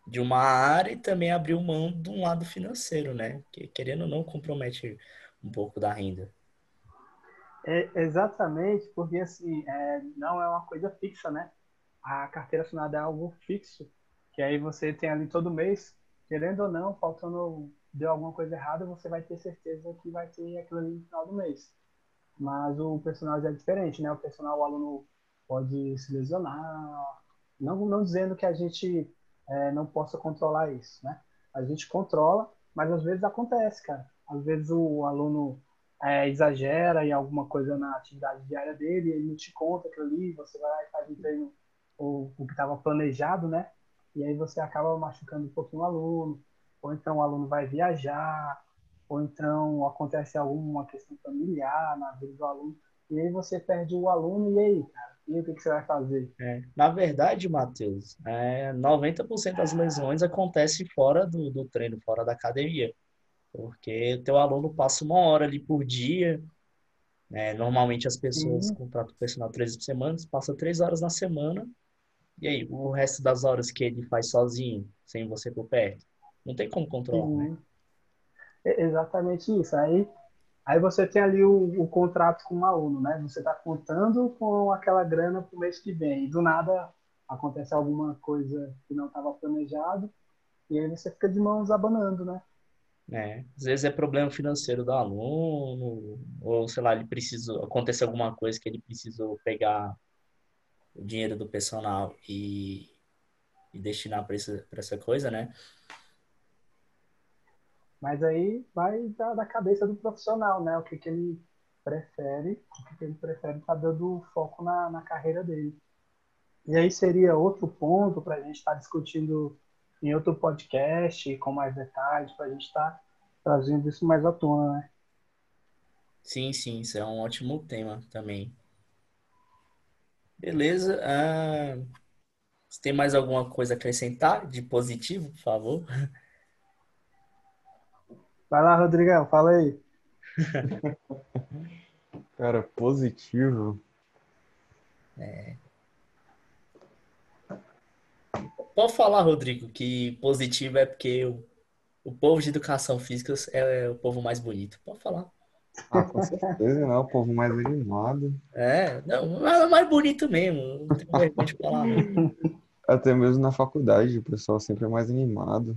A: de uma área e também abriu mão de um lado financeiro, né? Que querendo ou não compromete um pouco da renda.
C: É, exatamente, porque assim, é, não é uma coisa fixa, né? A carteira assinada é algo fixo, que aí você tem ali todo mês, querendo ou não, faltando, deu alguma coisa errada, você vai ter certeza que vai ter aquilo ali no final do mês. Mas o personal já é diferente, né? O personal, o aluno pode se lesionar, não, não dizendo que a gente é, não possa controlar isso, né? A gente controla, mas às vezes acontece, cara. Às vezes o aluno é, exagera em alguma coisa na atividade diária dele, ele não te conta aquilo ali, você vai lá e faz um treino o, o que estava planejado, né? E aí você acaba machucando um pouquinho o aluno, ou então o aluno vai viajar, ou então acontece alguma questão familiar na vida do aluno, e aí você perde o aluno, e aí, cara? E o que, que você vai fazer?
A: É, na verdade, Matheus, é, 90% das lesões acontecem fora do, do treino, fora da academia. Porque o teu aluno passa uma hora ali por dia. Né? Normalmente as pessoas
C: Sim.
A: contratam personal três por semana, passa três horas na semana. E aí, o resto das horas que ele faz sozinho, sem você por perto? Não tem como controlar, né?
C: Sim. É exatamente isso. Aí, aí você tem ali o, o contrato com o aluno, né? Você está contando com aquela grana para o mês que vem. E do nada acontece alguma coisa que não estava planejado e aí você fica de mãos abanando, né?
A: É, às vezes é problema financeiro do aluno, ou sei lá, ele precisou, aconteceu alguma coisa que ele precisou pegar o dinheiro do personal e, e destinar para pra essa coisa, né?
C: Mas aí vai da, da cabeça do profissional, né? O que, que ele prefere, o que, ele prefere estar dando foco na, na carreira dele. E aí seria outro ponto para a gente estar discutindo em outro podcast, com mais detalhes, para a gente estar trazendo isso mais à tona, né?
A: Sim, sim, isso é um ótimo tema também. Beleza. Ah, você tem mais alguma coisa a acrescentar de positivo, por favor?
C: Vai lá, Rodrigão, fala aí. <laughs>
B: Cara, positivo.
A: Pode falar, Rodrigo, que positivo é porque o, o povo de educação física é o povo mais bonito. Pode falar.
B: Ah, com certeza, né? O povo mais animado.
A: É, não, é mais bonito mesmo. Não vergonha de falar, não.
B: Até mesmo na faculdade, o pessoal sempre é mais animado.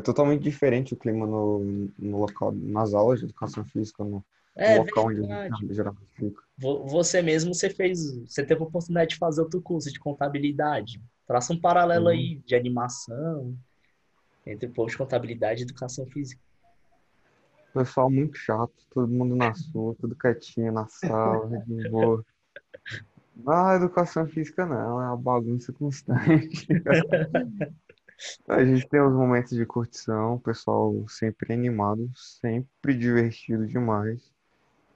B: É totalmente diferente o clima no, no local, nas aulas de educação física, no, no
A: É
B: local onde a
A: verdade.
B: gente geralmente fica.
A: você mesmo, você fez, você teve a oportunidade de fazer outro curso de contabilidade. Traça um paralelo uhum. aí de animação entre o povo de contabilidade e educação física.
B: Pessoal muito chato, todo mundo na sua, tudo quietinho na sala, <laughs> de boa. Ah, educação física não, é uma bagunça constante. <laughs> A gente tem os momentos de curtição, o pessoal sempre animado, sempre divertido demais.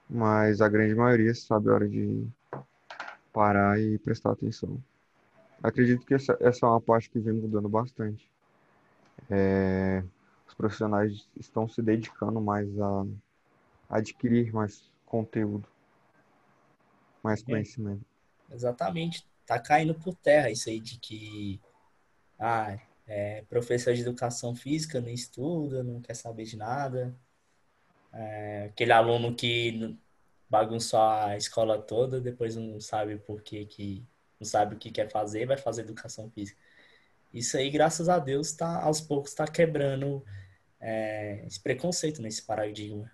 B: Mas a grande maioria sabe a hora de parar e prestar atenção. Acredito que essa, essa é uma parte que vem mudando bastante. É, os profissionais estão se dedicando mais a, adquirir mais conteúdo, mais é. conhecimento.
A: Exatamente. Tá caindo por terra isso aí de que ah, é, professor de educação física não estuda, não quer saber de nada. É, aquele aluno que bagunçou a escola toda, depois não sabe por que, que não sabe o que quer fazer, vai fazer educação física. Isso aí, graças a Deus, tá, aos poucos está quebrando é, esse preconceito nesse paradigma.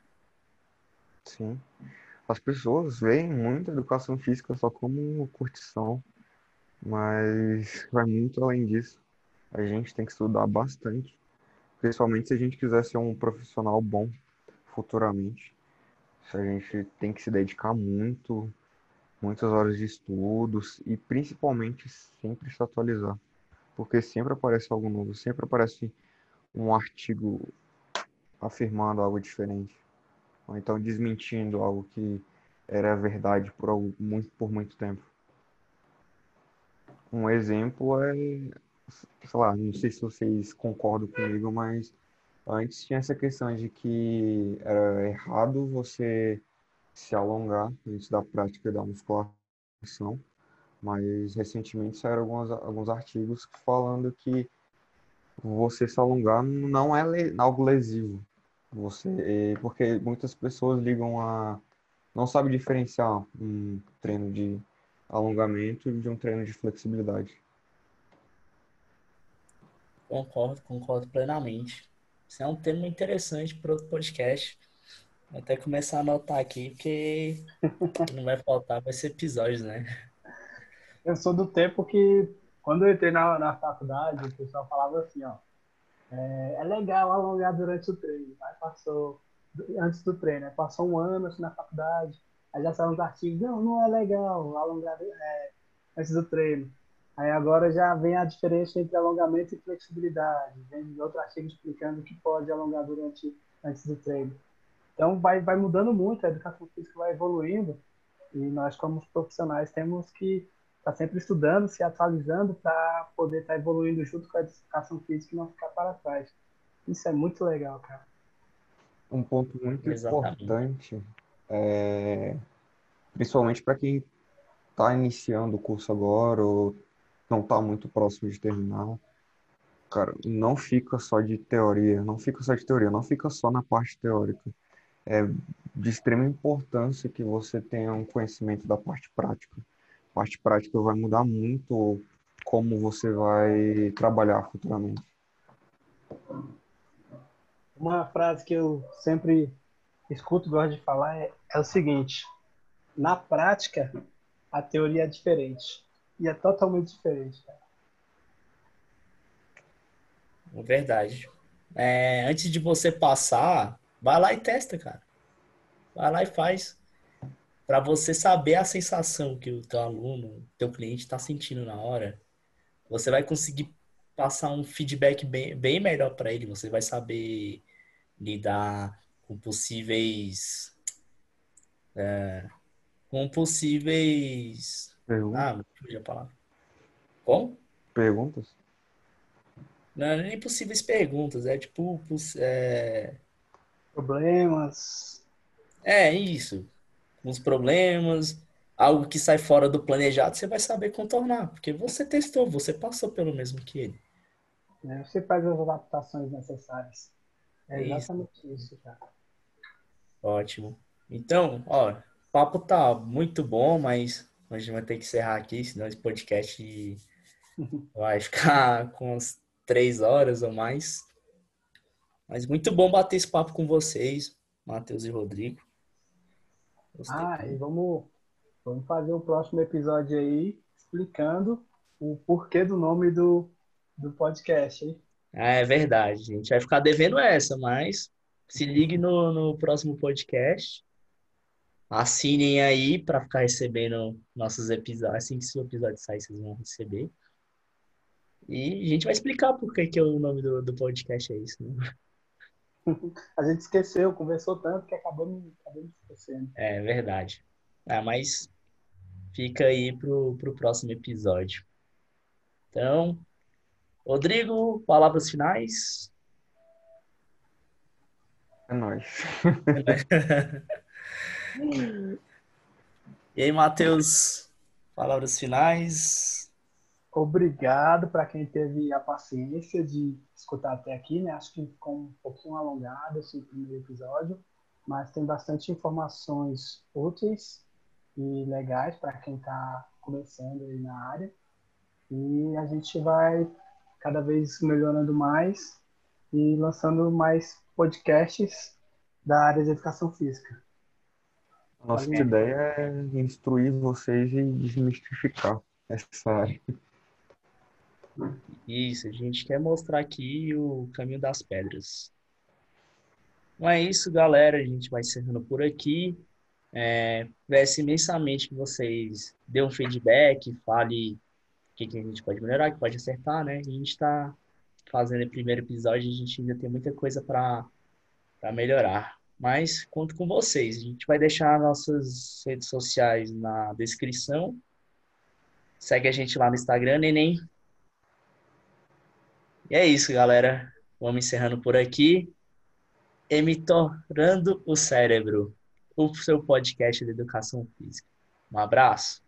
B: Sim. As pessoas veem muito a educação física só como curtição, mas vai muito além disso. A gente tem que estudar bastante, principalmente se a gente quiser ser um profissional bom futuramente. A gente tem que se dedicar muito, muitas horas de estudos e principalmente sempre se atualizar, porque sempre aparece algo novo, sempre aparece um artigo afirmando algo diferente ou então desmentindo algo que era verdade por, algo, muito, por muito tempo. Um exemplo é, sei lá, não sei se vocês concordam comigo, mas antes tinha essa questão de que era errado você se alongar antes da prática da musculação, mas recentemente saíram alguns, alguns artigos falando que você se alongar não é algo lesivo. Você, porque muitas pessoas ligam a. não sabem diferenciar um treino de alongamento de um treino de flexibilidade.
A: Concordo, concordo plenamente. Isso é um tema interessante para outro podcast. Vou até começar a anotar aqui, porque não vai faltar, vai ser episódios, né?
C: Eu sou do tempo que, quando eu entrei na, na faculdade, o pessoal falava assim, ó, é, é legal alongar durante o treino. Aí passou, antes do treino, né? passou um ano assim, na faculdade, aí já saiu uns artigos, não, não é legal alongar é, antes do treino. Aí agora já vem a diferença entre alongamento e flexibilidade. Vem outro artigo explicando que pode alongar durante antes do treino. Então vai, vai mudando muito, a educação física vai evoluindo e nós como profissionais temos que está sempre estudando, se atualizando para poder estar tá evoluindo junto com a educação física e não ficar para trás. Isso é muito legal, cara.
B: Um ponto muito Exatamente. importante, é, principalmente para quem está iniciando o curso agora ou não está muito próximo de terminar, cara, não fica só de teoria, não fica só de teoria, não fica só na parte teórica. É de extrema importância que você tenha um conhecimento da parte prática parte prática vai mudar muito como você vai trabalhar futuramente.
C: Uma frase que eu sempre escuto gosto de falar é, é o seguinte: na prática, a teoria é diferente. E é totalmente diferente. Cara.
A: É verdade. É, antes de você passar, vai lá e testa, cara. Vai lá e faz para você saber a sensação que o teu aluno, teu cliente está sentindo na hora, você vai conseguir passar um feedback bem, bem melhor para ele. Você vai saber lidar com possíveis é, com possíveis
B: Perguntas?
A: ah, fugi a palavra. Como?
B: Perguntas?
A: Não, é nem possíveis perguntas, é tipo é...
C: problemas.
A: É isso uns problemas, algo que sai fora do planejado, você vai saber contornar, porque você testou, você passou pelo mesmo que ele.
C: É, você faz as adaptações necessárias. É exatamente isso, isso cara.
A: Ótimo. Então, ó, o papo tá muito bom, mas a gente vai ter que encerrar aqui, senão esse podcast vai ficar <laughs> com umas três horas ou mais. Mas muito bom bater esse papo com vocês, Matheus e Rodrigo.
C: Gostei. Ah, e vamos Vamos fazer o próximo episódio aí explicando o porquê do nome do, do podcast, hein?
A: É verdade, a gente vai ficar devendo essa, mas se ligue no, no próximo podcast. Assinem aí para ficar recebendo nossos episódios. Assim que o episódio sair, vocês vão receber. E a gente vai explicar por que, que é o nome do, do podcast é isso. Né? <laughs>
C: A gente esqueceu, conversou tanto que acabamos, acabamos esquecendo.
A: É verdade. Ah, mas fica aí pro, pro próximo episódio. Então, Rodrigo, palavras finais.
B: É nóis. <laughs> <laughs>
A: e aí, Matheus, palavras finais.
C: Obrigado para quem teve a paciência de escutar até aqui, né? Acho que ficou um pouquinho alongado esse primeiro episódio, mas tem bastante informações úteis e legais para quem está começando aí na área. E a gente vai cada vez melhorando mais e lançando mais podcasts da área de educação física.
B: Nossa Valeu. ideia é instruir vocês e desmistificar essa área.
A: Isso, a gente quer mostrar aqui o caminho das pedras. Então é isso, galera. A gente vai encerrando por aqui. É, peço imensamente que vocês dêem um feedback, fale o que, que a gente pode melhorar, o que pode acertar, né? A gente está fazendo o primeiro episódio, a gente ainda tem muita coisa para melhorar. Mas conto com vocês. A gente vai deixar nossas redes sociais na descrição. Segue a gente lá no Instagram, Neném. E é isso, galera. Vamos encerrando por aqui. Emitorando o Cérebro o seu podcast de educação física. Um abraço.